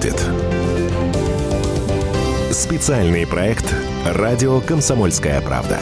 будет». Специальный проект «Радио Комсомольская правда».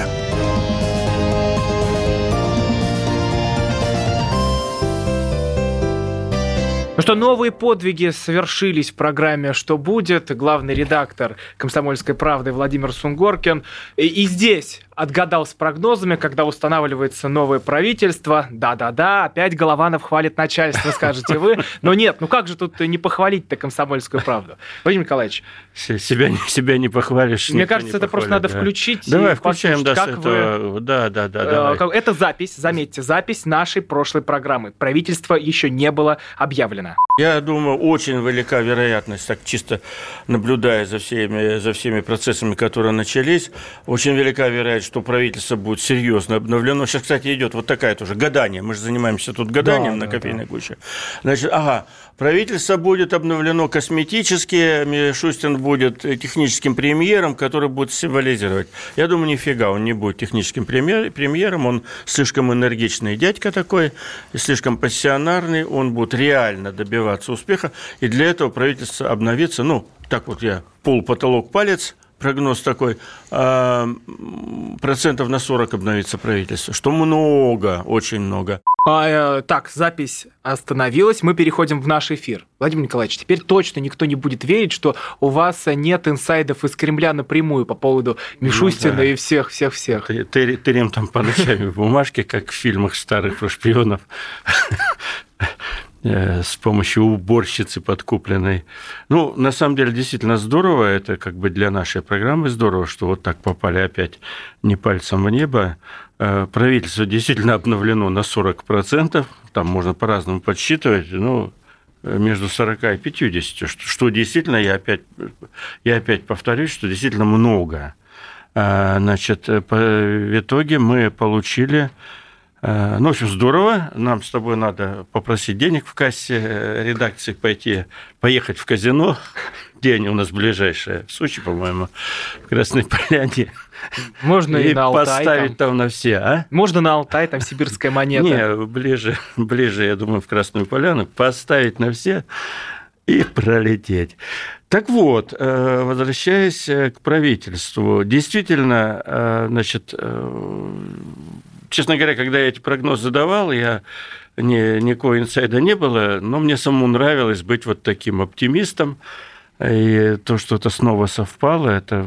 Ну что, новые подвиги совершились в программе «Что будет?» Главный редактор «Комсомольской правды» Владимир Сунгоркин. И, здесь отгадал с прогнозами, когда устанавливается новое правительство. Да-да-да, опять Голованов хвалит начальство, скажете вы. Но нет, ну как же тут не похвалить-то комсомольскую правду? Владимир Николаевич. Себя, себя не похвалишь. Мне кажется, это просто надо да. включить. Давай, включаем, да, как этого... вы... Да, да, да. Давай. Э, это запись, заметьте, запись нашей прошлой программы. Правительство еще не было объявлено. Я думаю, очень велика вероятность, так чисто наблюдая за всеми, за всеми процессами, которые начались, очень велика вероятность, что правительство будет серьезно обновлено. Сейчас, кстати, идет вот такая тоже гадание. Мы же занимаемся тут гаданием да, на кофейной да. гуще. Значит, ага, правительство будет обновлено косметически, Мишустин будет техническим премьером, который будет символизировать. Я думаю, нифига, он не будет техническим премьером, он слишком энергичный дядька такой, слишком пассионарный, он будет реально добиваться успеха, и для этого правительство обновится, ну, так вот я пол потолок палец – прогноз такой, а, процентов на 40 обновится правительство, что много, очень много. А, э, так, запись остановилась, мы переходим в наш эфир. Владимир Николаевич, теперь точно никто не будет верить, что у вас нет инсайдов из Кремля напрямую по поводу Мишустина ну, да. и всех-всех-всех. Ты, ты, ты там по ночами бумажки, как в фильмах старых про шпионов. Э, с помощью уборщицы подкупленной. Ну, на самом деле, действительно здорово. Это как бы для нашей программы здорово, что вот так попали опять не пальцем в небо. Э, правительство действительно обновлено на 40%. Там можно по-разному подсчитывать. Ну, между 40 и 50, что, что действительно, я опять, я опять повторюсь, что действительно много. Э, значит, в итоге мы получили Э, ну, в общем, здорово. Нам с тобой надо попросить денег в кассе э, редакции, пойти, поехать в казино. Где они у нас ближайшие? В Сочи, по-моему, в Красной Поляне. Можно и, и на Алтай. поставить там. там на все, а? Можно на Алтай, там сибирская монета. Не, ближе, ближе, я думаю, в Красную Поляну. Поставить на все и пролететь. Так вот, э, возвращаясь к правительству, действительно, значит, честно говоря, когда я эти прогнозы давал, я ни, никакого инсайда не было, но мне самому нравилось быть вот таким оптимистом. И то, что это снова совпало, это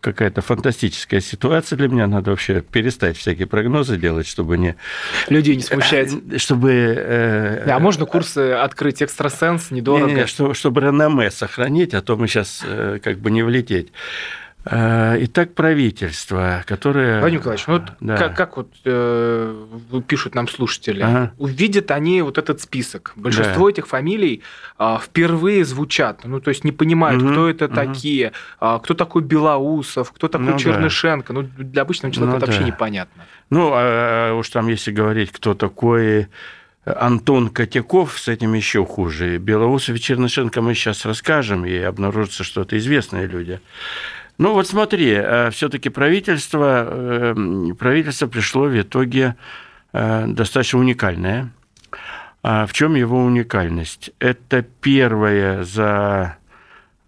какая-то фантастическая ситуация для меня. Надо вообще перестать всякие прогнозы делать, чтобы не... Людей не смущать. Чтобы... Э, а можно курсы открыть экстрасенс недорого? Не, не, чтобы, чтобы реноме сохранить, а то мы сейчас э, как бы не влететь. Э, итак, правительство, которое... Владимир Николаевич, ну вот да. как, как вот э, пишут нам слушатели, ага. увидят они вот этот список. Большинство да. этих фамилий э, впервые звучат, ну то есть не понимают, угу, кто это угу. такие, э, кто такой Белоусов, кто такой ну, Чернышенко. Да. Ну для обычного человека ну, это да. вообще непонятно. Ну, а уж там, если говорить, кто такой Антон Котяков, с этим еще хуже. Белоусов и Чернышенко мы сейчас расскажем, и обнаружится, что это известные люди. Ну вот смотри, э, все-таки правительство, э, правительство пришло в итоге э, достаточно уникальное. А в чем его уникальность? Это первое за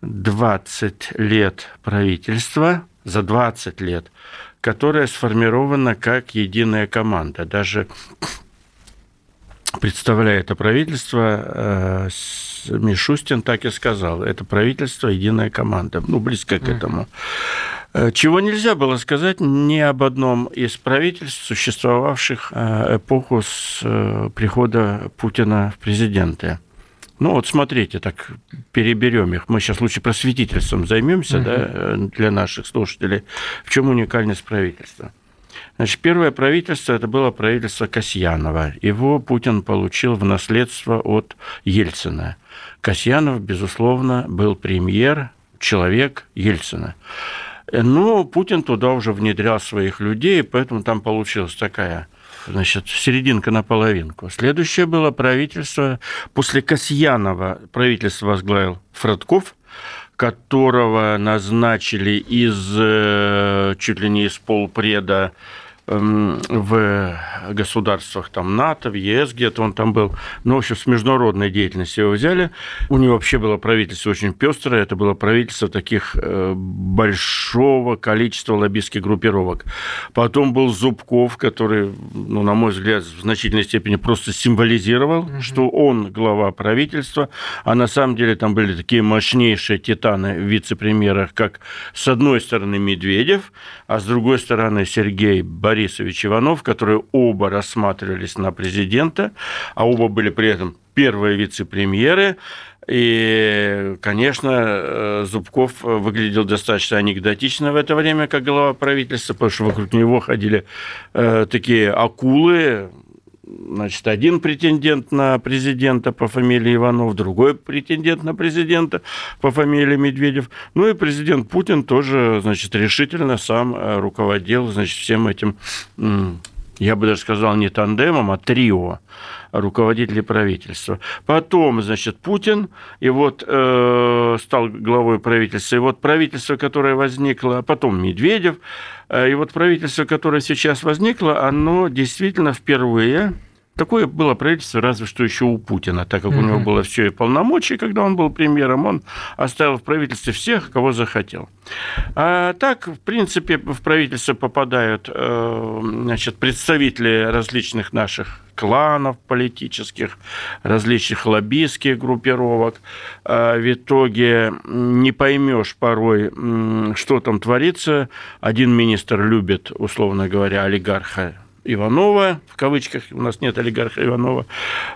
20 лет правительства, за 20 лет, которое сформировано как единая команда. Даже представляя это правительство, Мишустин так и сказал, это правительство единая команда, ну, близко к этому. Э, чего нельзя было сказать ни об одном из правительств, существовавших э, эпоху с э, прихода Путина в президенты. Ну вот смотрите, так переберем их. Мы сейчас лучше просветительством займемся, угу. да, для наших слушателей. В чем уникальность правительства? Значит, первое правительство это было правительство Касьянова. Его Путин получил в наследство от Ельцина. Касьянов, безусловно, был премьер, человек Ельцина. Но Путин туда уже внедрял своих людей, поэтому там получилась такая значит, серединка на половинку. Следующее было правительство. После Касьянова правительство возглавил Фродков, которого назначили из, э, чуть ли не из полпреда в государствах там НАТО, в ЕС где-то он там был. Ну, в общем, с международной деятельностью его взяли. У него вообще было правительство очень пестрое. Это было правительство таких э, большого количества лоббистских группировок. Потом был Зубков, который, ну, на мой взгляд, в значительной степени просто символизировал, угу. что он глава правительства, а на самом деле там были такие мощнейшие титаны в вице-премьерах, как с одной стороны Медведев, а с другой стороны Сергей Борисович Иванов, которые оба рассматривались на президента, а оба были при этом первые вице-премьеры. И, конечно, э, Зубков выглядел достаточно анекдотично в это время, как глава правительства, потому что вокруг него ходили э, такие акулы, значит, один претендент на президента по фамилии Иванов, другой претендент на президента по фамилии Медведев. Ну и президент Путин тоже, значит, решительно сам э, руководил, значит, всем этим, я бы даже сказал, не тандемом, а трио руководителей правительства. Потом, значит, Путин, и вот э, стал главой правительства, и вот правительство, которое возникло, а потом Медведев, и вот правительство, которое сейчас возникло, оно действительно впервые Такое было правительство, разве что еще у Путина, так как mm-hmm. у него было все и полномочия, когда он был премьером, он оставил в правительстве всех, кого захотел. А так, в принципе, в правительство попадают э, значит, представители различных наших кланов политических, различных лоббистских группировок. А в итоге не поймешь порой, что там творится. Один министр любит, условно говоря, олигарха Иванова, в кавычках, у нас нет олигарха Иванова,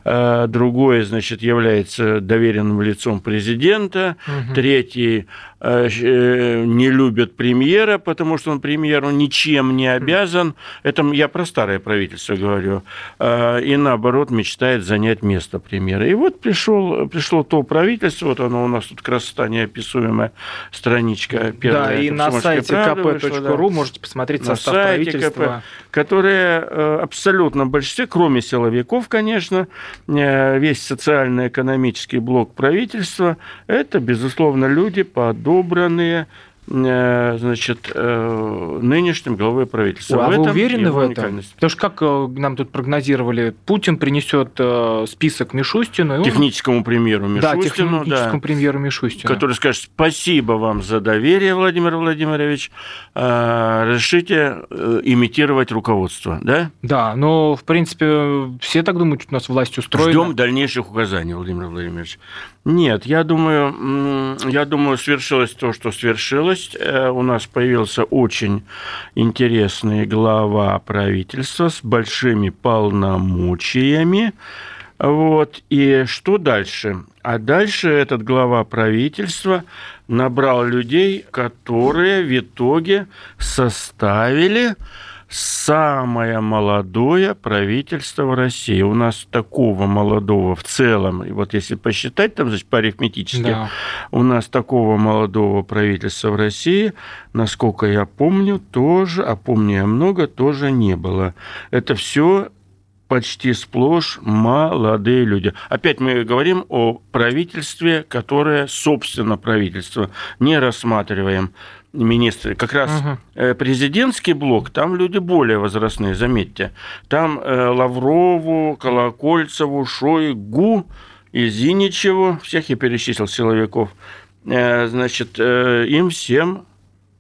а другой, значит, является доверенным лицом президента, угу. третий не любят премьера, потому что он премьеру ничем не обязан. Это я про старое правительство говорю. Э, и наоборот мечтает занять место премьера. И вот пришел, пришло то правительство, вот оно у нас тут красота неописуемая, страничка первая. Да, и на сайте kp.ru да. можете посмотреть на состав сайте правительства. КП, которое абсолютно в большинстве, кроме силовиков, конечно, весь социально-экономический блок правительства, это, безусловно, люди под подобранные значит, э, нынешним главой правительства. А в вы уверены в этом? Потому что, как э, нам тут прогнозировали, Путин принесет список Мишустину. Техническому премьеру Мишустину. Да, техническому да, премьеру Мишустину. Который скажет, спасибо вам за доверие, Владимир Владимирович, решите имитировать руководство, да? Да, но, в принципе, все так думают, что у нас власть устроена. Ждем дальнейших указаний, Владимир Владимирович. Нет, я думаю, я думаю, свершилось то, что свершилось. Э, у нас появился очень интересный глава правительства с большими полномочиями. Вот. И что дальше? А дальше этот глава правительства набрал людей, которые в итоге составили самое молодое правительство в России. У нас такого молодого в целом, и вот если посчитать там, значит, по арифметически, да. у нас такого молодого правительства в России, насколько я помню, тоже, а помню я много, тоже не было. Это все почти сплошь молодые люди. Опять мы говорим о правительстве, которое, собственно, правительство, не рассматриваем министры. Как раз угу. президентский блок, там люди более возрастные, заметьте. Там э, Лаврову, Колокольцеву, Шойгу и Зиничеву, всех я перечислил силовиков, э, значит, им всем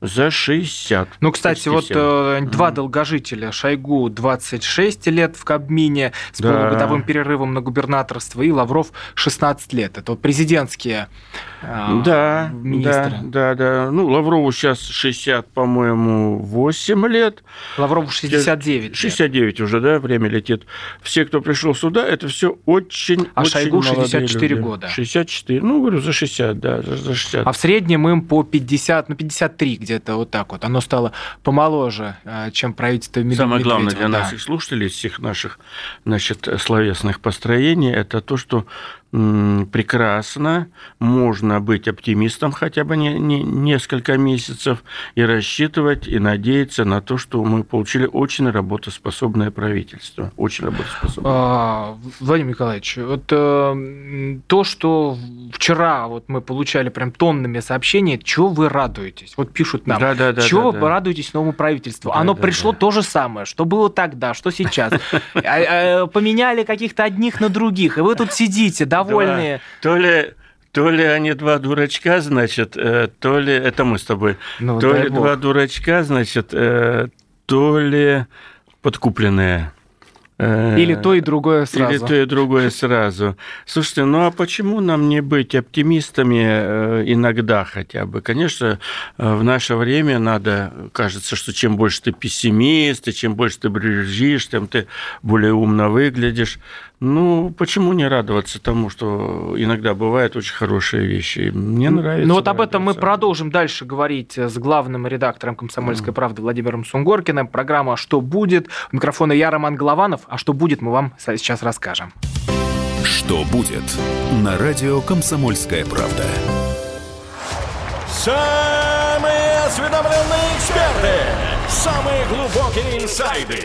за 60. Ну, кстати, вот э, два долгожителя. Шойгу 26 лет в Кабмине с да. полугодовым перерывом на губернаторство, и Лавров 16 лет. Это вот президентские э, да, министры. Да, да, да. Ну, Лаврову сейчас 60, по-моему, 8 лет. Лаврову 69 69 лет. уже, да, время летит. Все, кто пришел сюда, это все очень А очень Шойгу 64 люди. года. 64, ну, говорю, за 60, да, за 60. А в среднем им по 50, ну, 53 где-то вот так вот. Оно стало помоложе, э, чем правительство Медведева. Самое главное для да. наших слушателей, всех наших значит, словесных построений, это то, что прекрасно, можно быть оптимистом хотя бы не, не, несколько месяцев и рассчитывать и надеяться на то, что мы получили очень работоспособное правительство. Очень работоспособное. А, Владимир Николаевич, вот э, то, что вчера вот мы получали прям тоннами сообщений, чего вы радуетесь? Вот пишут нам. Да, да, да, чего да, вы да. радуетесь новому правительству? Да, Оно да, пришло да. то же самое, что было тогда, что сейчас. А, а, поменяли каких-то одних на других, и вы тут сидите, довольные. То ли то ли они два дурачка, значит, э, то ли это мы с тобой, ну, то ли бог. два дурачка, значит, э, то ли подкупленные. Э, или то и другое сразу. Или то и другое сразу. Слушайте, ну а почему нам не быть оптимистами иногда хотя бы? Конечно, в наше время надо, кажется, что чем больше ты пессимист, и чем больше ты брежишь, тем ты более умно выглядишь. Ну, почему не радоваться тому, что иногда бывают очень хорошие вещи? Мне нравится. Ну, вот об этом мы продолжим дальше говорить с главным редактором «Комсомольской правды» Владимиром Сунгоркиным. Программа «Что будет?». У микрофона я, Роман Голованов. А что будет, мы вам сейчас расскажем. Что будет? На радио «Комсомольская правда». Самые осведомленные эксперты! Самые глубокие инсайды!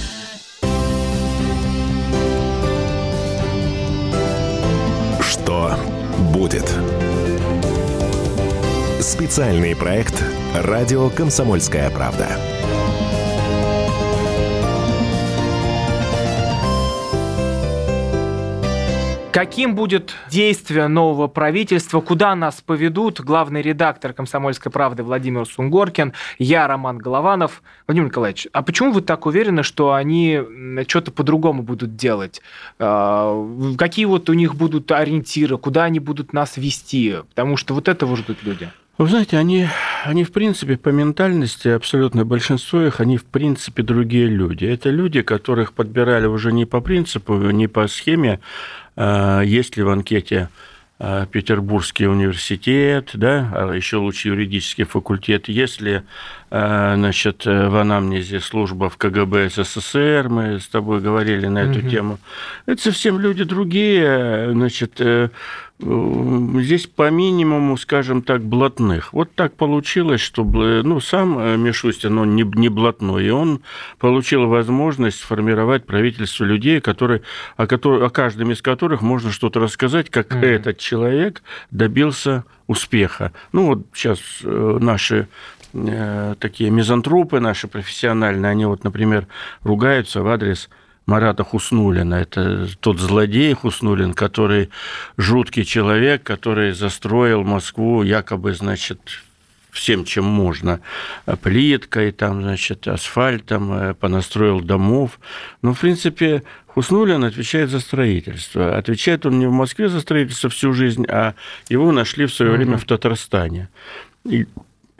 Будет? Специальный проект «Радио Комсомольская правда». Каким будет действие нового правительства? Куда нас поведут? Главный редактор «Комсомольской правды» Владимир Сунгоркин, я Роман Голованов. Владимир Николаевич, а почему вы так уверены, что они что-то по-другому будут делать? А, какие вот у них будут ориентиры? Куда они будут нас вести? Потому что вот этого ждут люди. Вы знаете, они, они в принципе по ментальности, абсолютно большинство их, они в принципе другие люди. Это люди, которых подбирали уже не по принципу, не по схеме есть ли в анкете а, Петербургский университет, да, а еще лучше юридический факультет, если значит, в анамнезе служба в КГБ СССР, мы с тобой говорили на эту угу. тему, это совсем люди другие, значит, э, здесь по минимуму, скажем так, блатных. Вот так получилось, что ну, сам э, Мишустин, он не, не блатной, и он получил возможность сформировать правительство людей, которые, о, которых, о каждом из которых можно что-то рассказать, как mm-hmm. этот человек добился успеха. Ну вот сейчас э, наши э, такие мизантропы наши профессиональные, они вот, например, ругаются в адрес Марата Хуснулина. Это тот злодей Хуснулин, который жуткий человек, который застроил Москву якобы, значит, всем, чем можно. Плиткой, там, значит, асфальтом, э, понастроил домов. Но, в принципе, Хуснулин отвечает за строительство. Отвечает он не в Москве за строительство всю жизнь, а его нашли в свое время в Татарстане. И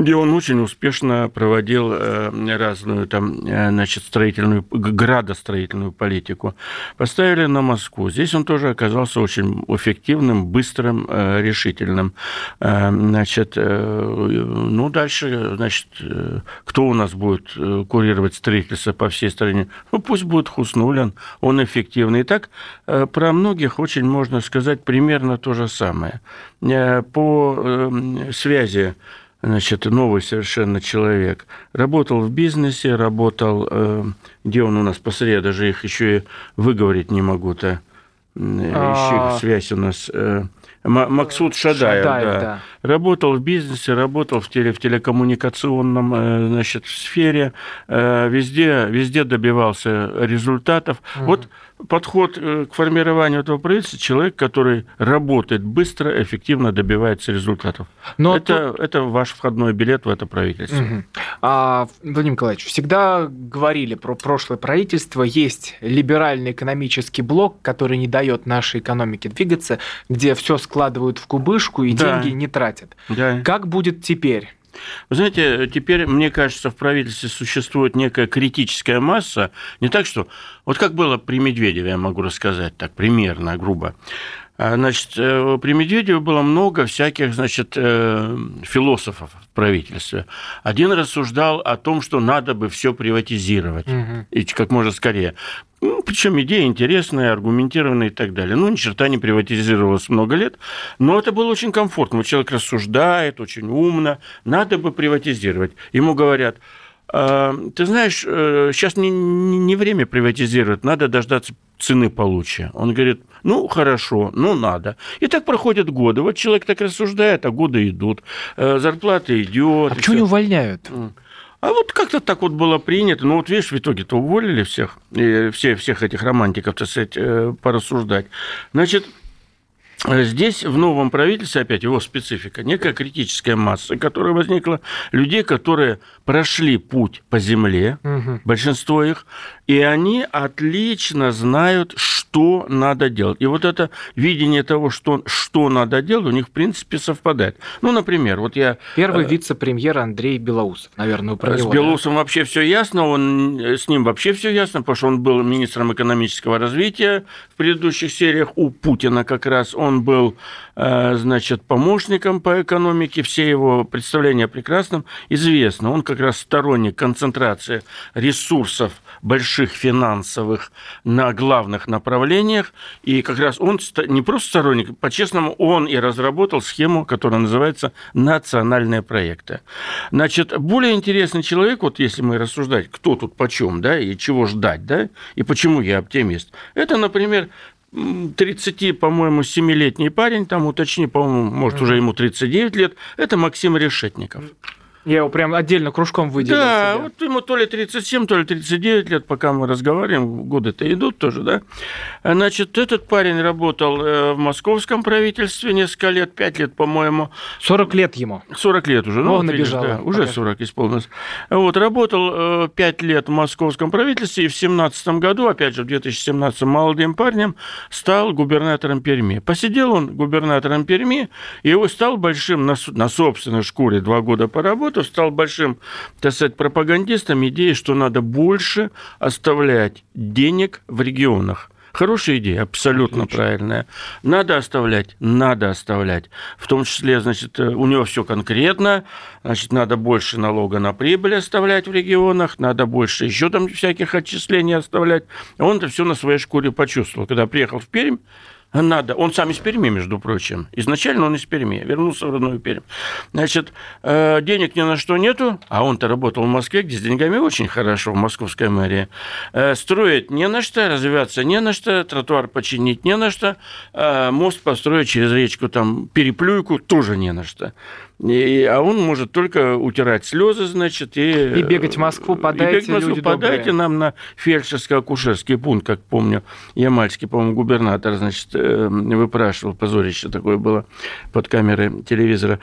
где он очень успешно проводил э, разную там, э, значит, строительную, градостроительную политику. Поставили на Москву. Здесь он тоже оказался очень эффективным, быстрым, э, решительным. Значит, ну, дальше, значит, кто у нас будет курировать строительство по всей стране? Ну, пусть будет Хуснулин, он эффективный. И так про многих очень можно сказать примерно то же самое. По связи значит, новый совершенно человек. Работал в бизнесе, работал, э, где он у нас посреди, даже их еще и выговорить не могу-то. А... связь у нас. Э, Максут Шадаев, Шадаев да. да. Работал в бизнесе, работал в, теле, в телекоммуникационном э, значит, сфере, везде, везде добивался результатов. Угу. Вот подход э, к формированию этого правительства человек, который работает быстро, эффективно добивается результатов. Но это, тут... это ваш входной билет в это правительство. Угу. А, Владимир Николаевич, всегда говорили про прошлое правительство. Есть либеральный экономический блок, который не дает дает нашей экономике двигаться, где все складывают в кубышку и Да. деньги не тратят. Да. Как будет теперь? Вы знаете, теперь, мне кажется, в правительстве существует некая критическая масса. Не так, что... Вот как было при Медведеве, я могу рассказать так примерно, грубо. А, Значит, э, при Медведеве было много всяких, значит, э, философов в правительстве. Один рассуждал о том, что надо бы все приватизировать. Мгм. И как можно скорее. Ну, причем идеи интересные, аргументированные и так далее. Ну, ни черта не приватизировалось много лет, но это было очень комфортно. Человек рассуждает очень умно, надо бы приватизировать. Ему говорят, «А, ты знаешь, сейчас не, не не время приватизировать, надо дождаться цены получше. Он говорит, ну, хорошо, ну, надо. И так проходят годы. Вот человек так рассуждает, а годы идут, э, зарплата идет. А почему не увольняют? А вот как-то так вот было принято. Ну, вот видишь, в итоге-то уволили всех, и все, всех этих романтиков, так сказать, э, порассуждать. Значит, э, Здесь в новом правительстве, опять его специфика, некая критическая масса, которая возникла, людей, которые прошли путь по земле, Мгм. большинство их, и они отлично знают, что надо делать. И вот это видение того, что, что надо делать, у них, в принципе, совпадает. Ну, например, вот я Первый вице-премьер Андрей Белоусов, наверное, про С него, да? Вообще все ясно, он, с ним вообще все ясно, потому что он был министром экономического развития в предыдущих сериях у Путина как раз. Он был, э, значит, помощником по экономике, все его представления о прекрасном известны. Он как раз сторонник концентрации ресурсов больших финансовых на главных направлениях, и как раз он не просто сторонник, по-честному, он и разработал схему, которая называется «национальные проекты». Значит, более интересный человек, вот если мы рассуждать, кто тут почем, да, и чего ждать, да, и почему я оптимист, это, например, 30, по-моему, 7-летний парень, там уточни, по-моему, может, уже ему 39 лет, это Максим Решетников. Я его прям отдельно кружком выделил Да, себе. вот ему то ли 37, то ли 39 лет, пока мы разговариваем, годы-то идут тоже, да. Значит, этот парень работал э, в московском правительстве несколько лет, 5 лет, по-моему, 40 лет ему. 40 лет уже. О, вот видишь, набежало. да, уже Пока. 40 исполнилось. Вот, работал 5 лет в московском правительстве и в 2017 году, опять же, в 2017 молодым парнем, стал губернатором Перми. Посидел он губернатором Перми, и его стал большим, на, на собственной шкуре два года поработав, стал большим, так сказать, пропагандистом идеи, что надо больше оставлять денег в регионах. Хорошая идея, абсолютно Отлично. правильная. Надо оставлять, надо оставлять. В том числе, значит, э, у него все конкретно. Значит, надо больше налога на прибыль оставлять в регионах, надо больше еще там всяких отчислений оставлять. Он это все на своей шкуре почувствовал. Когда приехал в Пермь, надо. Он сам из Перми, между прочим. Изначально он из Перми, вернулся в родную Пермь. Значит, э, денег ни на что нету, а он-то работал в Москве, где с деньгами очень хорошо, в московской мэрии. Э, Строить не на что, развиваться не на что, тротуар починить не на что, э, мост построить через речку, там, переплюйку тоже не на что. И, а он может только утирать слезы, значит, и... И бегать в Москву, и подайте, бегать в Москву, люди добрые. подайте нам на фельдшерско-акушерский пункт, как помню, Ямальский, по-моему, губернатор, значит, э, выпрашивал, позорище такое было под камерой телевизора.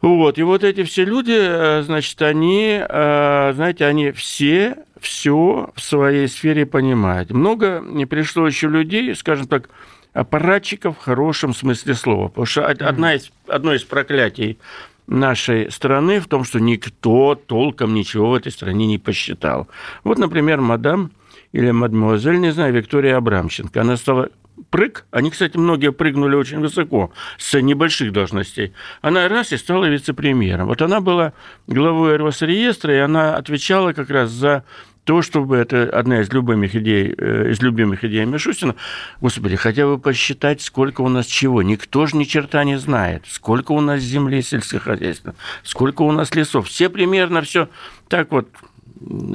Вот, и вот эти все люди, э, значит, они, э, знаете, они все все в своей сфере понимают. Много не пришло еще людей, скажем так, аппаратчиков в хорошем смысле слова. Потому что од- одна из, одно из проклятий нашей страны в том, что никто толком ничего в этой стране не посчитал. Вот, например, мадам или мадемуазель, не знаю, Виктория Абрамченко. Она стала прыг. Они, кстати, многие прыгнули очень высоко, с небольших должностей. Она раз и стала вице-премьером. Вот она была главой Росреестра, и она отвечала как раз за то, чтобы это одна из любимых идей, э, из любимых идей Мишустина, господи, хотя бы посчитать, сколько у нас чего. Никто же ни черта не знает. Сколько у нас земли сельскохозяйственной, сколько у нас лесов. Все примерно все так вот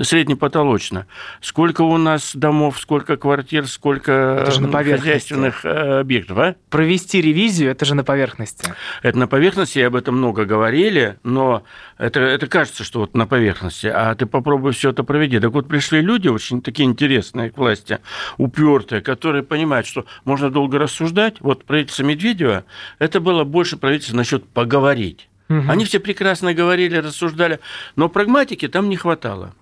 среднепотолочно. Сколько у нас домов, сколько квартир, сколько Это же на поверхности. хозяйственных э, объектов, а? Провести ревизию, это же на поверхности. Это на поверхности, и об этом много говорили, но это, это кажется, что вот на поверхности, а ты попробуй все это проведи. Так вот пришли люди очень такие интересные к власти, упертые, которые понимают, что можно долго рассуждать. Вот правительство Медведева, это было больше правительство насчет поговорить. Мгм. Они все прекрасно говорили, рассуждали, но прагматики там не хватало.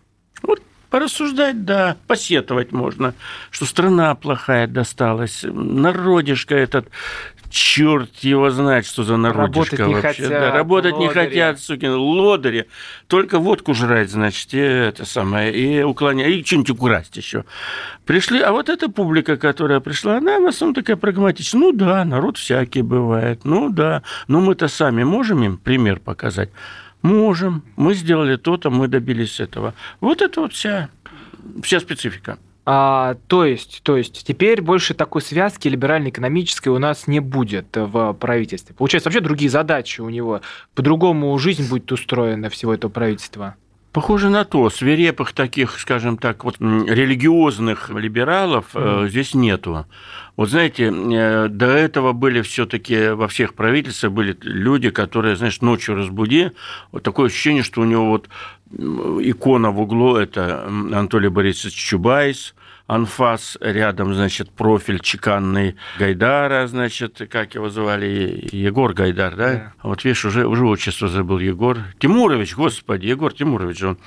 Вот Порассуждать, да, посетовать можно, что страна плохая досталась, народишко этот, черт его знает, что за народишко Работать не вообще. хотят, да, работать не лодыри. хотят, сукин, лодыри. Только водку жрать, значит, и это самое, и уклонять, и что-нибудь украсть еще. Пришли, а вот эта публика, которая пришла, она в основном такая прагматичная. Ну да, народ всякий бывает, ну да, но мы-то сами можем им пример показать? Можем. Мы сделали то-то, мы добились этого. Вот это вот вся, вся специфика. А, то есть, то есть, теперь больше такой связки либерально-экономической у нас не будет в правительстве. Получается, вообще другие задачи у него. По-другому жизнь будет устроена всего этого правительства. Похоже на то. Свирепых таких, скажем так, вот религиозных либералов э, здесь нету. Вот знаете, э, до этого были все-таки во всех правительствах были люди, которые, знаешь, ночью разбуди, вот такое ощущение, что у него вот икона в углу это Анатолий Борисович Чубайс, анфас, рядом, значит, профиль чеканный Гайдара, значит, как его звали, Егор Гайдар, да? Да. А Вот видишь, уже, уже отчество забыл Егор. Тимурович, господи, Егор Тимурович он.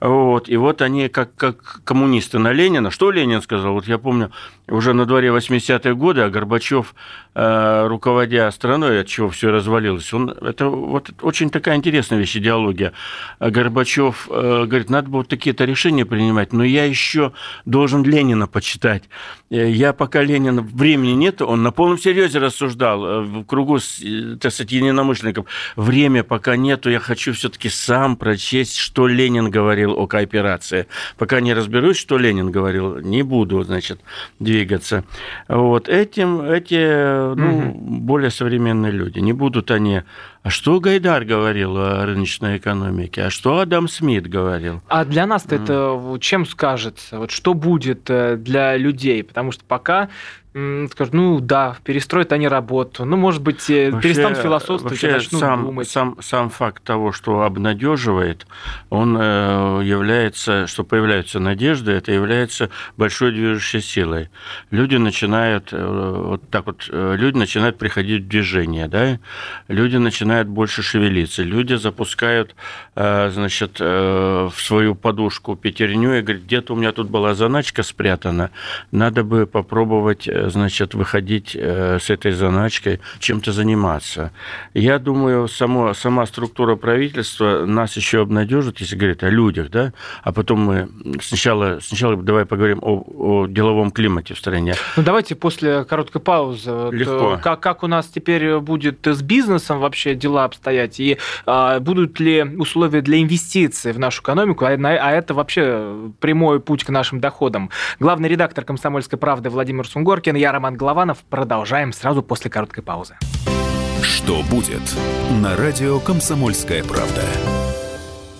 Вот, и вот они как, как коммунисты на Ленина. Что Ленин сказал? Вот я помню, уже на дворе 80-е годы, а Горбачев, э, руководя страной, от чего все развалилось, он, это вот очень такая интересная вещь, идеология. А Горбачев э, говорит, надо было вот такие-то решения принимать, но я еще должен Ленина почитать. Э, Я пока Ленина времени нет, он на полном серьезе рассуждал э, в кругу, э, так сказать, единомышленников. Время пока нету, я хочу все-таки сам прочесть, что Ленин говорил о кооперации. Пока не разберусь, что Ленин говорил, не буду, значит, двигаться. Вот этим эти, ну, более современные люди. Не будут они... А что Гайдар говорил о рыночной экономике? А что Адам Смит говорил? А для нас-то это вот чем скажется? Вот что будет э, для людей? Потому что пока скажут, ну да, перестроят они работу. Ну, может быть, Вообще- перестанут философствовать, и вообще начнут сам, думать. Сам, сам факт того, что обнадеживает, он э, является, что появляются надежды, это является большой движущей силой. Люди начинают, э, вот так вот, э, люди начинают приходить в движение, да, люди начинают больше шевелиться, люди запускают, значит, в свою подушку пятерню и говорят, где-то у меня тут была заначка спрятана, надо бы попробовать, значит, выходить э, с этой заначкой, чем-то заниматься. Я думаю, само, сама структура правительства нас еще обнадежит, если говорить о людях, да, а потом мы сначала, сначала давай поговорим о, о деловом климате в стране. Ну, давайте после короткой паузы. Вот, Легко. э, Как, как у нас теперь будет с бизнесом вообще дела обстоять? И а, будут ли условия для инвестиций в нашу экономику? А, а это вообще прямой путь к нашим доходам. Главный редактор «Комсомольской правды» Владимир Сунгоркин, я Роман Голованов. Продолжаем сразу после короткой паузы. Что будет? На радио «Комсомольская правда».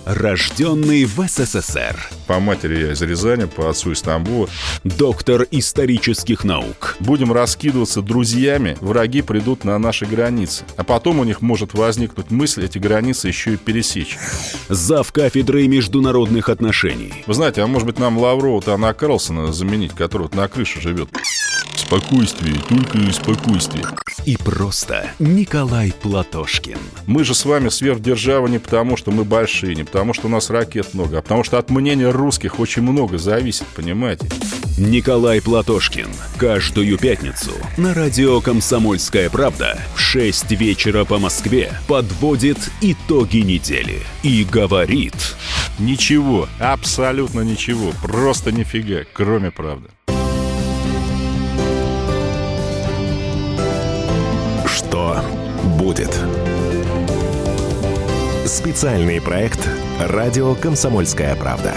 Рожденный в СССР. По матери я из Рязани, по отцу из Тамбова. Доктор исторических наук. Будем раскидываться друзьями, враги придут на наши границы. А потом у них может возникнуть мысль эти границы еще и пересечь. Зав кафедрой международных отношений. Вы знаете, а может быть нам Лаврова-то Анна Карлсона заменить, который вот на крыше живет? Спокойствие, только спокойствие. И просто Николай Платошкин. Мы же с вами сверхдержава не потому, что мы большие, не потому, что у нас ракет много, а потому что от мнения русских очень много зависит, понимаете? Николай Платошкин. Каждую пятницу на радио «Комсомольская правда» в 6 вечера по Москве подводит итоги недели и говорит... Ничего, абсолютно ничего, просто нифига, кроме правды. Что будет? Специальный проект «Радио Комсомольская правда».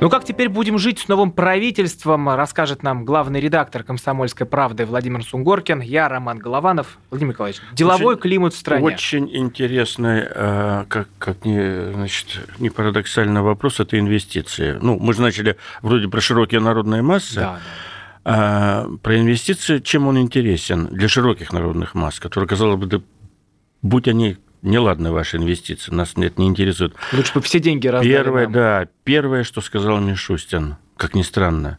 Ну как теперь будем жить с новым правительством, расскажет нам главный редактор «Комсомольской правды» Владимир Сунгоркин. Я Роман Голованов. Владимир Николаевич, деловой Очень- климат в стране. Очень интересный, э, как, как не, значит, не парадоксальный вопрос, это инвестиции. Ну, мы же начали вроде про широкие народные массы. Да, да. А про инвестиции, чем он интересен для широких народных масс, которые, казалось бы, да, будь они неладны ваши инвестиции, нас это не интересует. Лучше бы все деньги раздали Первое, нам. да, первое, что сказал Мишустин, как ни странно,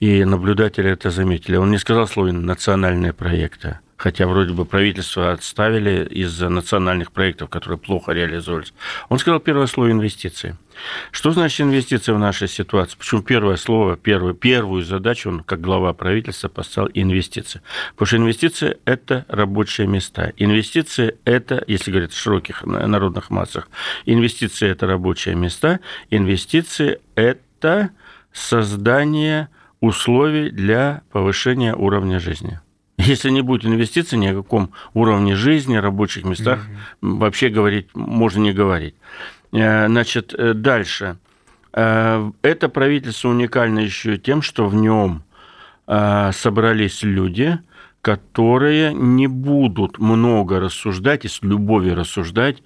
и наблюдатели это заметили, он не сказал слово «национальные проекты», хотя вроде бы правительство отставили из-за национальных проектов, которые плохо реализовывались. Он сказал первое слово инвестиции. Что значит инвестиции в нашей ситуации? Почему первое слово, первую, первую задачу он, как глава правительства, поставил инвестиции? Потому что инвестиции – это рабочие места. Инвестиции – это, если говорить в широких народных массах, инвестиции – это рабочие места, инвестиции – это создание условий для повышения уровня жизни. Если не будет инвестиций, ни о каком уровне жизни, рабочих местах mm-hmm. вообще говорить можно не говорить. Э, значит, э, дальше. Э, это правительство уникально еще тем, что в нем собрались люди, которые не будут много рассуждать и с любовью рассуждать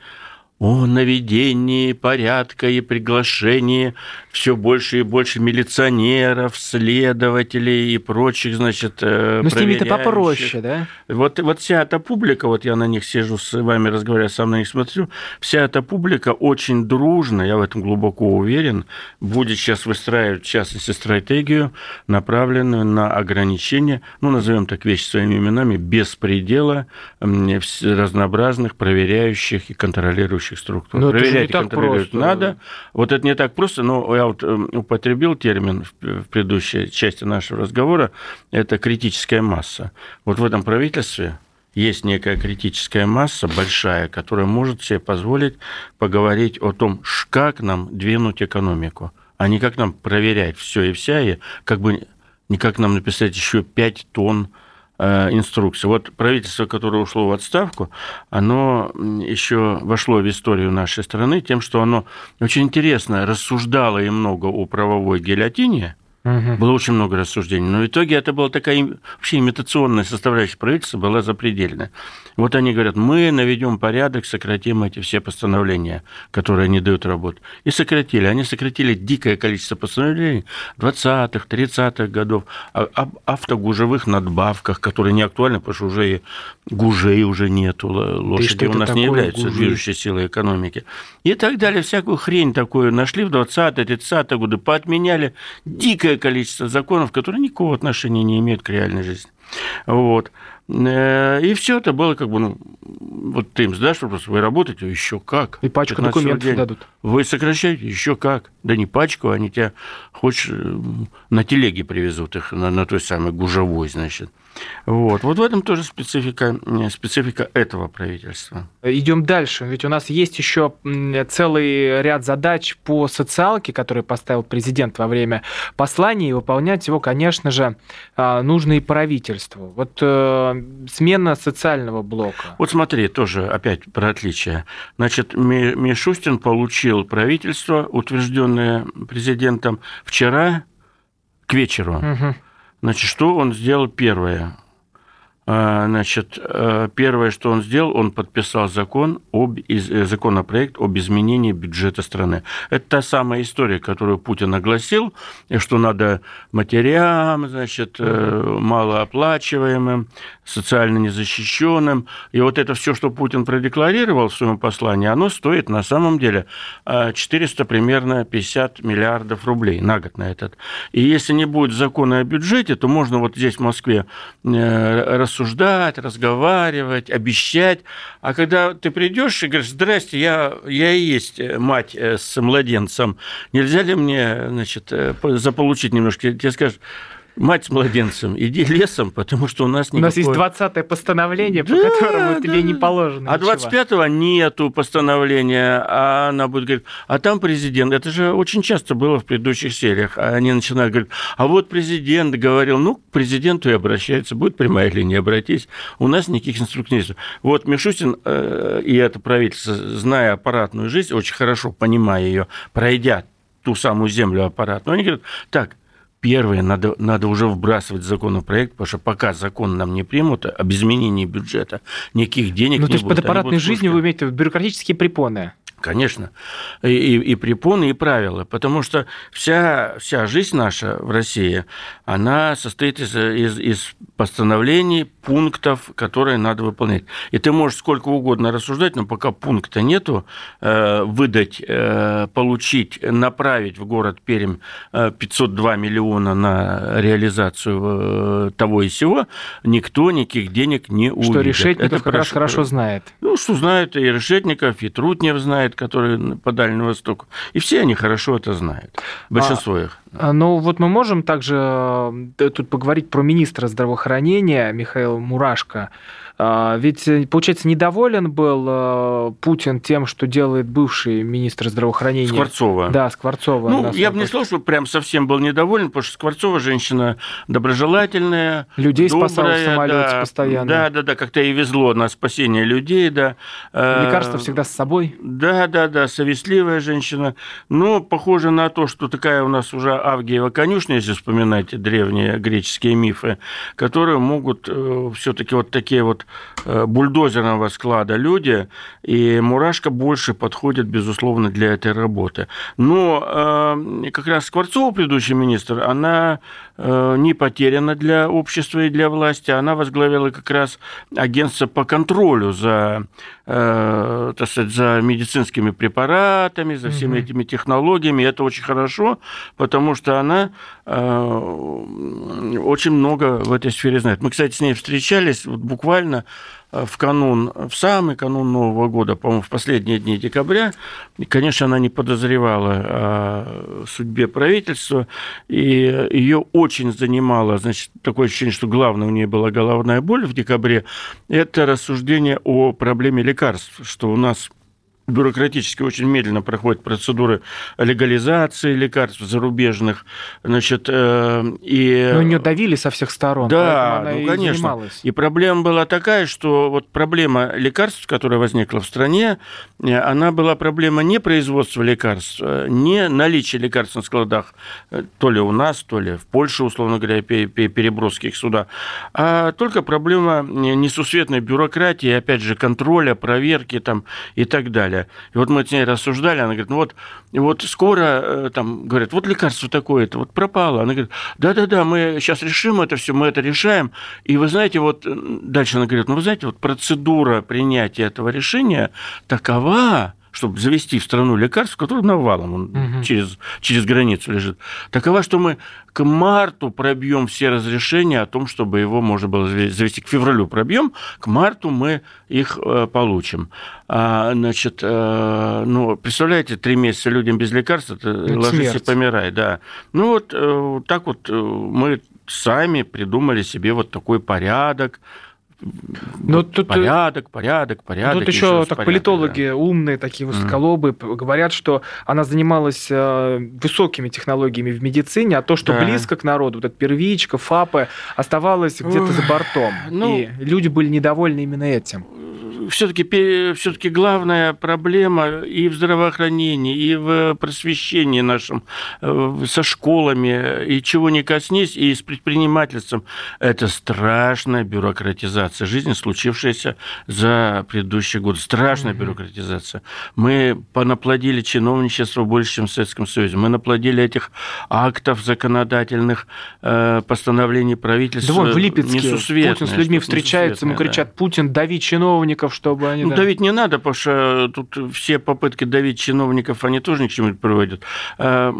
о наведении порядка и приглашении все больше и больше милиционеров, следователей и прочих, значит, э, Но с ними-то попроще, да? Вот, вот вся эта публика, вот я на них сижу с вами разговариваю, сам на них смотрю, вся эта публика очень дружно, я в этом глубоко уверен, будет сейчас выстраивать, в частности, стратегию, направленную на ограничение, ну, назовем так вещи своими именами, беспредела разнообразных проверяющих и контролирующих управляющих структур. Но Проверять и контролировать просто. надо. Вот это не так просто, но я вот эм, употребил термин в предыдущей части нашего разговора, это критическая масса. Вот в этом правительстве есть некая критическая масса большая, которая может себе позволить поговорить о том, как нам двинуть экономику, а не как нам проверять все и вся, и как бы не как нам написать еще 5 тонн Э, инструкции. Вот правительство, которое ушло в отставку, оно еще вошло в историю нашей страны тем, что оно очень интересно рассуждало и много о правовой гильотине, Угу. Было очень много рассуждений. Но в итоге это была такая вообще имитационная составляющая правительства была запредельная. Вот они говорят, мы наведем порядок, сократим эти все постановления, которые не дают работу. И сократили. Они сократили дикое количество постановлений 20-х, 30-х годов об автогужевых надбавках, которые не актуальны, потому что уже и гужей уже нету, лошади у нас не являются гужи? движущей силой экономики. И так далее. Всякую хрень такую нашли в 20-е, 30-е годы, поотменяли дикое количество законов, которые никакого отношения не имеют к реальной жизни. Вот. Э, и все это было как бы, ну, вот ты им задашь вопрос, вы работаете, еще как. И пачку документов дадут. Вы сокращаете, еще как. Да не пачку, они тебя, хочешь, э, на телеге привезут их, на, на той самой гужевой, значит. Вот. вот в этом тоже специфика, специфика этого правительства. Идем дальше. Ведь у нас есть еще целый ряд задач по социалке, которые поставил президент во время послания, и выполнять его, конечно же, а, нужно и правительству. Вот э, смена социального блока. Вот смотри, тоже опять про отличие. Значит, Мишустин получил правительство, утвержденное президентом вчера к вечеру. Угу. Значит, что он сделал первое? А, значит, э, первое, что он сделал, он подписал закон об, э, законопроект об изменении бюджета страны. Это та самая история, которую Путин огласил, что надо матерям, значит, э, малооплачиваемым, социально незащищенным. И вот это все, что Путин продекларировал в своем послании, оно стоит на самом деле 400 примерно 50 миллиардов рублей на год на этот. И если не будет закона о бюджете, то можно вот здесь в Москве рассуждать рассуждать, разговаривать, обещать. А когда ты придешь и говоришь, здрасте, я, я и есть мать э, с младенцем, нельзя ли мне значит, э, заполучить немножко? Тебе скажут, мать с младенцем, иди лесом, потому что у нас никакой... У нас есть 20-е постановление, по да, которому да. тебе не положено. А 25-го нету постановления, а она будет говорить, а там президент. Это же очень часто было в предыдущих сериях. А они начинают говорить, а вот президент говорил, ну, к президенту и обращаются, будет прямая линия, обратись. У нас никаких инструкций нет. Вот Мишустин э, и это правительство, зная аппаратную жизнь, очень хорошо понимая ее, пройдя ту самую землю аппаратную, они говорят, так, Первое, надо, надо уже вбрасывать законопроект, потому что пока закон нам не примут об изменении бюджета, никаких денег ну, не то есть будет. под аппаратной жизнью вы имеете бюрократические препоны? Конечно. И, и, и препоны, и правила. Потому что вся, вся жизнь наша в России, она состоит из, из, из постановлений пунктов, которые надо выполнять. И ты можешь сколько угодно рассуждать, но пока пункта нету, э, выдать, э, получить, направить в город Пермь 502 миллиона на реализацию того и сего, никто никаких денег не увидит. Что Решетников Это как раз хорошо знает. Ну, что знает и Решетников, и Трутнев знает, который по Дальнему Востоку. И все они хорошо это знают. Большинство а, их. Ну, вот мы можем также тут поговорить про министра здравоохранения Михаила Мурашко. А, ведь, э, получается, недоволен был э, Путин тем, что делает бывший министр здравоохранения. Скворцова. Да, Скворцова. Ну, я бы не сказал, что прям совсем был недоволен, потому что Скворцова женщина доброжелательная, Людей добрая, спасала в самолете да, постоянно. Да, да, да, как-то и везло на спасение людей, да. Э, Лекарства всегда с собой. Да, да, да, совестливая женщина. Но похоже на то, что такая у нас уже Авгиева конюшня, если вспоминать древние греческие мифы, которые могут все-таки вот такие вот бульдозерного склада люди, и Мурашка больше подходит, безусловно, для этой работы. Но э, как раз Скворцова, предыдущий министр, она э, не потеряна для общества и для власти, она возглавила как раз агентство по контролю за, так сказать, за медицинскими препаратами, за всеми этими технологиями. И это очень хорошо, потому что она очень много в этой сфере знает. Мы, кстати, с ней встречались вот буквально Э, в канун, в самый канун Нового года, по-моему, в последние дни декабря. И, конечно, она не подозревала о судьбе правительства, и ее очень занимало, значит, такое ощущение, что главное у нее была головная боль в декабре, это рассуждение о проблеме лекарств, что у нас бюрократически очень медленно проходят процедуры легализации лекарств зарубежных, значит, э, и... Но нее давили со всех сторон, да, ну, и конечно. Занималась. И проблема была такая, что вот проблема лекарств, которая возникла в стране, э, она была проблема не производства лекарств, э, не наличия лекарств на складах, то ли у нас, то ли в Польше, условно говоря, переброски их сюда, а только проблема несусветной бюрократии, опять же, контроля, проверки там и так далее далее. И вот мы с ней рассуждали, она говорит, ну вот, вот скоро, э, там, говорят, вот лекарство такое-то, вот пропало. Она говорит, да-да-да, мы сейчас решим это все, мы это решаем. И вы знаете, вот э, дальше она говорит, ну вы знаете, вот процедура принятия этого решения такова, чтобы завести в страну лекарство, которое навалом он угу. через, через границу лежит. Такова, что мы к марту пробьем все разрешения о том, чтобы его можно было завести. К февралю пробьем, к марту мы их э, получим. А, значит, э, ну, представляете, три месяца людям без лекарств, это, ложись смерть. и помирай, да. Ну, вот э, так вот мы сами придумали себе вот такой порядок, но тут, э, порядок, порядок, порядок. Тут еще так порядок, политологи да. умные, такие высоколобые, mm. говорят, что она занималась э, высокими технологиями в медицине, а то, что да. близко к народу, вот эта первичка, ФАПы, оставалось где-то за бортом. Ну, и люди были недовольны именно этим все-таки все-таки главная проблема и в здравоохранении, и в просвещении нашем, э, со школами, и чего не коснись, и с предпринимательством, это страшная бюрократизация жизни, случившаяся за предыдущий год. Страшная mm-hmm. бюрократизация. Мы понаплодили чиновничество больше, чем в Советском Союзе. Мы наплодили этих актов законодательных, э, постановлений правительства. Да вот в Липецке Путин с людьми встречается, ему кричат, да. Путин, дави чиновников, чтобы они... Ну, да... давить не надо, потому что тут все попытки давить чиновников, они тоже ни к чему не приводят. А,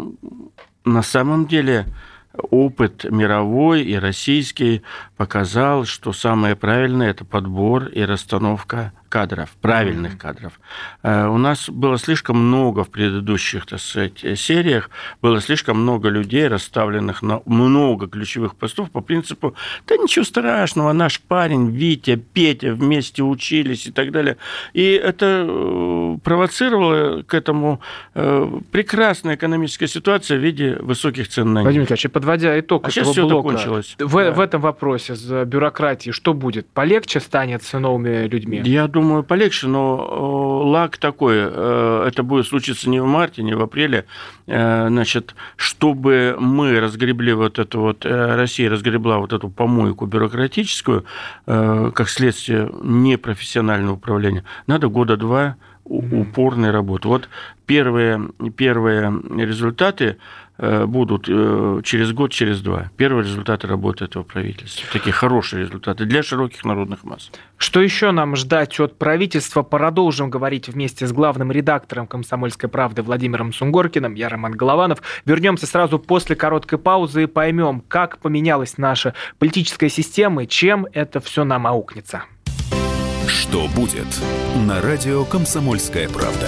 на самом деле опыт мировой и российский показал, что самое правильное – это подбор и расстановка кадров, правильных mm-hmm. кадров. Э, у нас было слишком много в предыдущих, так сказать, сериях, было слишком много людей, расставленных на много ключевых постов по принципу, да ничего страшного, наш парень Витя, Петя вместе учились и так далее. И это э, провоцировало к этому э, прекрасная экономическая ситуация в виде высоких цен на нефть. Владимир Ильич, подводя итог а этого сейчас блока, закончилось. В, да. в этом вопросе с бюрократией что будет? Полегче станет с новыми людьми? Я думаю, полегче, но лак такой, э, это будет случиться не в марте, не в апреле, э, значит, чтобы мы разгребли вот эту вот, э, Россия разгребла вот эту помойку бюрократическую, как следствие непрофессионального управления, надо года два упорной работы. Вот первые, первые результаты Э, будут э, через год, через два. Первые результаты работы этого правительства. Такие хорошие результаты для широких народных масс. Что еще нам ждать от правительства? Продолжим говорить вместе с главным редактором «Комсомольской правды» Владимиром Сунгоркиным. Я Роман Голованов. Вернемся сразу после короткой паузы и поймем, как поменялась наша политическая система и чем это все нам аукнется. Что будет на радио «Комсомольская правда»?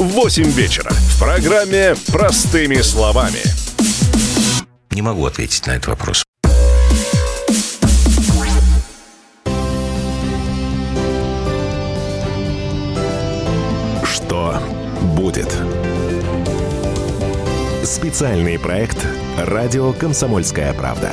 в 8 вечера. В программе «Простыми словами». Не могу ответить на этот вопрос. Что будет? Специальный проект «Радио Комсомольская правда».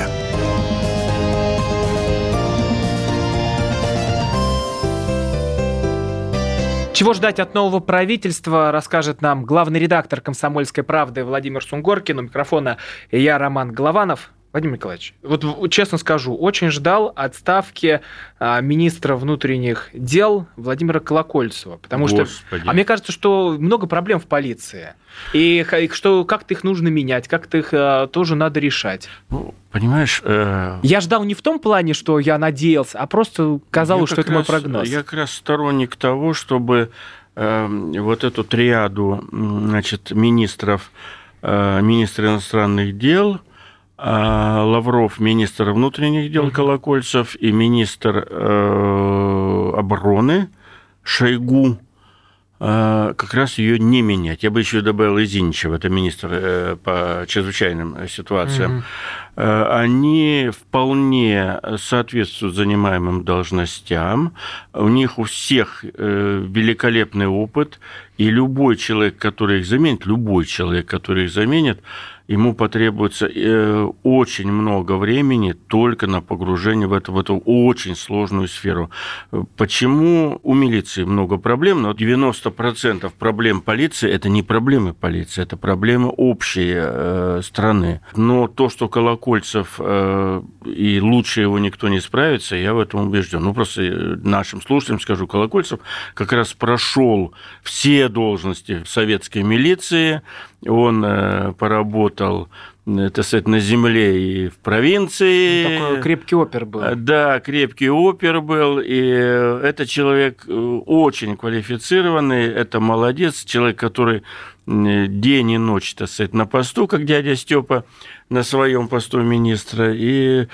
Чего ждать от нового правительства, расскажет нам главный редактор «Комсомольской правды» Владимир Сунгоркин. У микрофона я, Роман Голованов. Владимир Николаевич, вот честно скажу, очень ждал отставки а, министра внутренних дел Владимира Колокольцева, потому Господи. что, а мне кажется, что много проблем в полиции, и что как-то их нужно менять, как-то их а, тоже надо решать. Ну, понимаешь, э... я ждал не в том плане, что я надеялся, а просто казалось, что это раз, мой прогноз. Я как раз сторонник того, чтобы э, вот эту триаду, значит, министров, э, министра иностранных дел Лавров, министр внутренних дел Колокольцев, и министр э, обороны Шойгу, э, как раз ее не менять. Я бы еще добавил Изиничева, это министр э, по чрезвычайным ситуациям. Угу. Они вполне соответствуют занимаемым должностям. У них у всех великолепный опыт, и любой человек, который их заменит, любой человек, который их заменит, ему потребуется э, очень много времени только на погружение в эту, в эту очень сложную сферу. Почему у милиции много проблем? Но 90% проблем полиции – это не проблемы полиции, это проблемы общие э, страны. Но то, что Колокольцев э, и лучше его никто не справится, я в этом убежден. Ну, просто нашим слушателям скажу, Колокольцев как раз прошел все должности в советской милиции, он поработал так сказать, на земле и в провинции. Такой крепкий опер был. Да, крепкий опер был, и это человек э, очень квалифицированный, это молодец, человек, который день и ночь, так сказать, на посту, как дядя Степа на своем посту министра. И,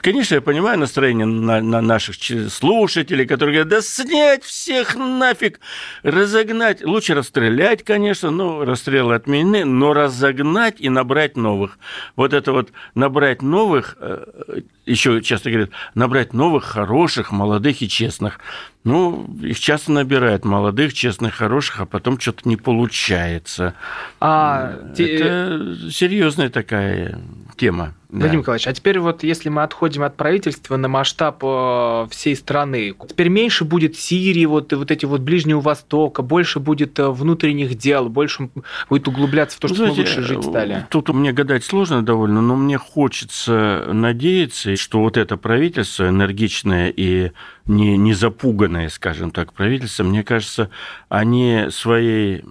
конечно, я понимаю настроение на, на наших слушателей, которые говорят, да снять всех нафиг, разогнать. Лучше расстрелять, конечно, ну, расстрелы отменены, но разогнать и набрать новых. Вот это вот набрать новых, э, еще часто говорят, набрать новых, хороших, молодых и честных. Ну, их часто набирают молодых, честных, хороших, а потом что-то не получается. А, Это те... серьезная такая тема. Владимир да. Николаевич, а теперь вот если мы отходим от правительства на масштаб э, всей страны, теперь меньше будет Сирии, вот, вот эти вот Ближнего Востока, больше будет э, внутренних дел, больше будет углубляться в то, что Знаете, мы лучше жить стали. Тут мне гадать сложно довольно, но мне хочется надеяться, что вот это правительство энергичное и не, не запуганное, скажем так, правительство, мне кажется, они своей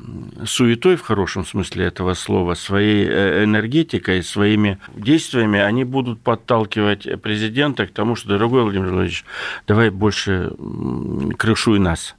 суетой, в хорошем смысле этого слова, своей э, энергетикой, своими действиями, они будут подталкивать президента к тому, что, дорогой Владимир Владимирович, давай больше крышуй нас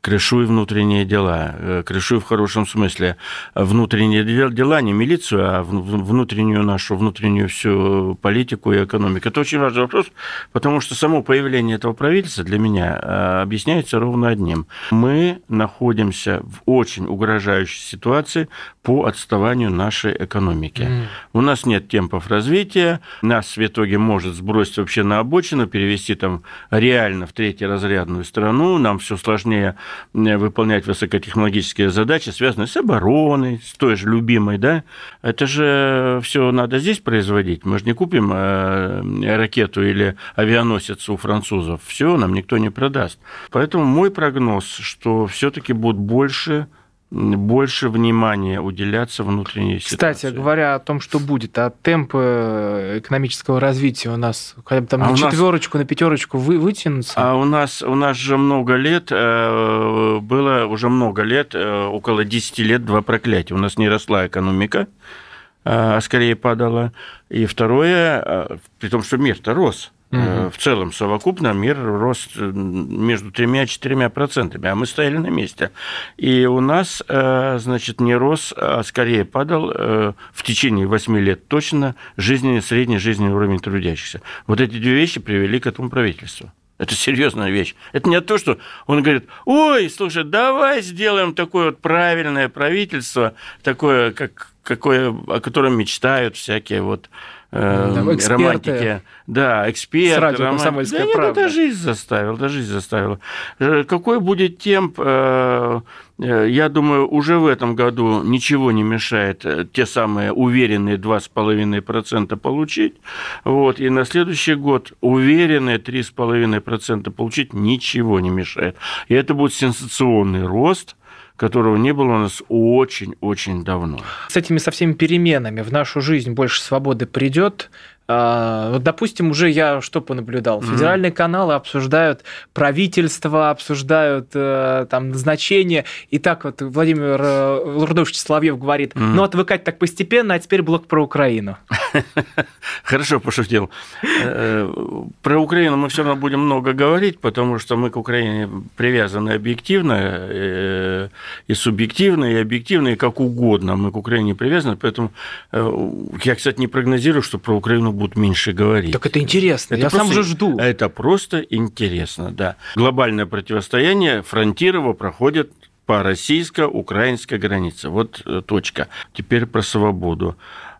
крышуй внутренние дела, э, крышуй в хорошем смысле внутренние дела, не милицию, а внутреннюю нашу, внутреннюю всю политику и экономику. Это очень важный вопрос, потому что само появление этого правительства для меня э, объясняется ровно одним. Мы находимся в очень угрожающей ситуации по отставанию нашей экономики. Mm. У нас нет темпов развития, нас в итоге может сбросить вообще на обочину, перевести там реально в третьеразрядную страну, нам все сложнее э, выполнять высокотехнологические задачи, связанные с обороной, с той же любимой, да, это же все надо здесь производить. Мы же не купим э, ракету или авианосец у французов. Все нам никто не продаст. Поэтому мой прогноз, что все-таки будут больше больше внимания уделяться внутренней ситуации. Кстати, говоря о том, что будет, а темпы э, экономического развития у нас хотя бы там А на у нас- четверочку, на пятерочку вы, вытянутся? А у нас, у нас же много лет, э, было уже много лет, э, около 10 лет, два проклятия. У нас не росла экономика, а скорее падала. И второе, при том, что мир-то рос. Э, В целом, совокупно мир рос э, между тремя и четырьмя процентами, а мы стояли на месте. И у нас, э, значит, не рос, а скорее падал в течение восьми лет точно жизненный, средний жизненный уровень трудящихся. Вот эти две вещи привели к этому правительству. Это серьезная вещь. Это не то, что он говорит, ой, слушай, давай сделаем такое вот правильное правительство, такое, как, какое, о котором мечтают всякие вот э, Да, эксперты. романтики. Да, эксперты. С радио романтики. «Комсомольская да нет, правда». это жизнь заставила, это жизнь заставила. Э, Какой будет темп, э, э, я думаю, уже в этом году ничего не мешает э, те самые уверенные 2,5% получить. Вот, и на следующий год уверенные 3,5% получить ничего не мешает. И это будет сенсационный рост, которого не было у нас очень-очень давно. С этими со всеми переменами в нашу жизнь больше свободы придет. А, Вот, допустим, уже я что понаблюдал? Федеральные каналы обсуждают правительство, обсуждают э, там назначение. И так вот Владимир э, Лурдович Соловьев говорит, Мгм. ну, отвыкать так постепенно, а теперь блок про Украину. Хорошо пошутил. Э, Про Украину мы все равно будем много говорить, потому что мы к Украине привязаны объективно, и субъективно, и объективно, и как угодно. Мы к Украине привязаны, поэтому я, кстати, не прогнозирую, что про Украину будут меньше говорить. Так это интересно, Это я сам просто- уже жду. Это просто интересно, да. Глобальное противостояние Фронтирова проходит по российско-украинской границе. Вот э, точка. Теперь про свободу.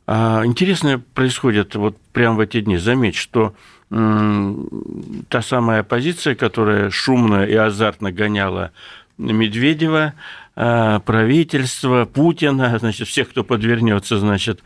А, Интересное происходит вот прямо в эти дни. Заметь, что та самая оппозиция, которая шумно и азартно гоняла Медведева, а, правительство, Путина, значит, всех, кто подвернется, значит,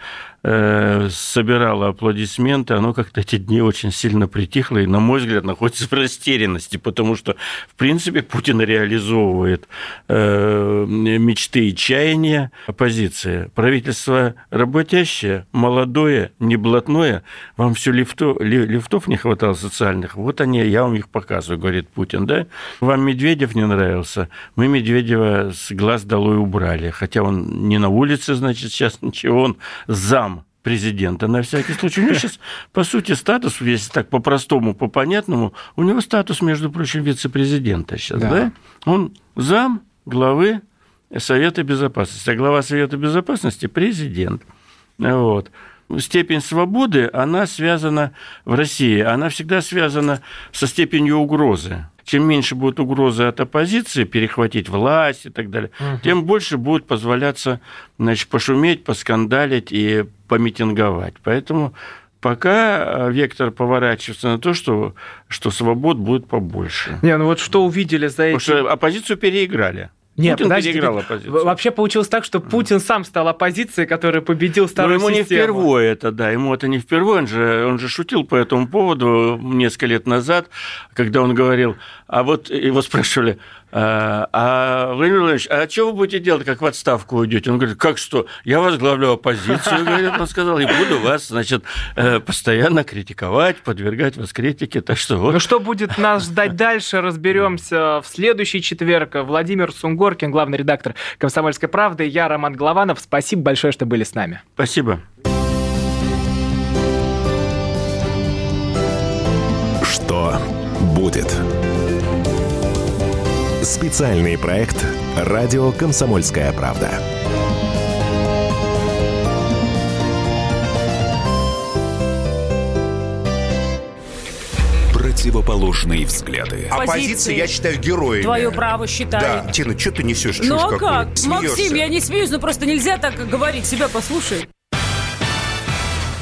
э, собирало аплодисменты, оно как-то эти дни очень сильно притихло и, на мой взгляд, находится в растерянности, потому что, в принципе, Путин реализовывает э, мечты и чаяния. Оппозиции. Правительство работящее, молодое, не блатное, вам все лифто, ли- лифтов не хватало социальных, вот они, я вам их показываю, говорит Путин, да? Вам Медведев не нравился, мы Медведева с глаз долой убрали, хотя он не на улице, значит, сейчас ничего, он зам президента на всякий случай. У него сейчас, по сути, статус, если так по-простому, по-понятному, у него статус, между прочим, вице-президента сейчас, Да. да? Он зам главы Совета Безопасности. А глава Совета Безопасности – президент. Вот. Степень свободы, она связана в России, она всегда связана со степенью угрозы. Чем меньше будет угрозы от оппозиции, перехватить власть и так далее, тем больше будет позволяться значит, пошуметь, поскандалить и помитинговать. Поэтому пока э, вектор поворачивается на то, что, что свобод будет побольше. Не, ну вот что увидели за Потому эти... что оппозицию переиграли. Нет, Путин подождите, переиграл оппозицию. Вообще получилось так, что Путин сам стал оппозицией, которая победил Но старую ему не систему. впервые это, да, ему это не впервые, он же, он же шутил по этому поводу несколько лет назад, когда он говорил, а вот его спрашивали, а, а Владимир Владимирович, а что вы будете делать, как в отставку уйдете? Он говорит, как что, я возглавлю оппозицию, говорит, он сказал, и буду вас, значит, э, постоянно критиковать, подвергать вас критике, так что вот. Ну что будет нас ждать дальше, разберемся в следующий четверг. Владимир Сунгоркин, главный редактор «Комсомольской правды», я Роман Голованов. Спасибо большое, что были с нами. Спасибо. Что будет? Специальный проект «Радио Комсомольская правда». Противоположные взгляды. Оппозиция, я считаю, героями. Твое право считаю. Да, Тина, что ты несешь? Ну чушь а какую? как? Смеешься. Максим, я не смеюсь, но просто нельзя так говорить. Себя послушай.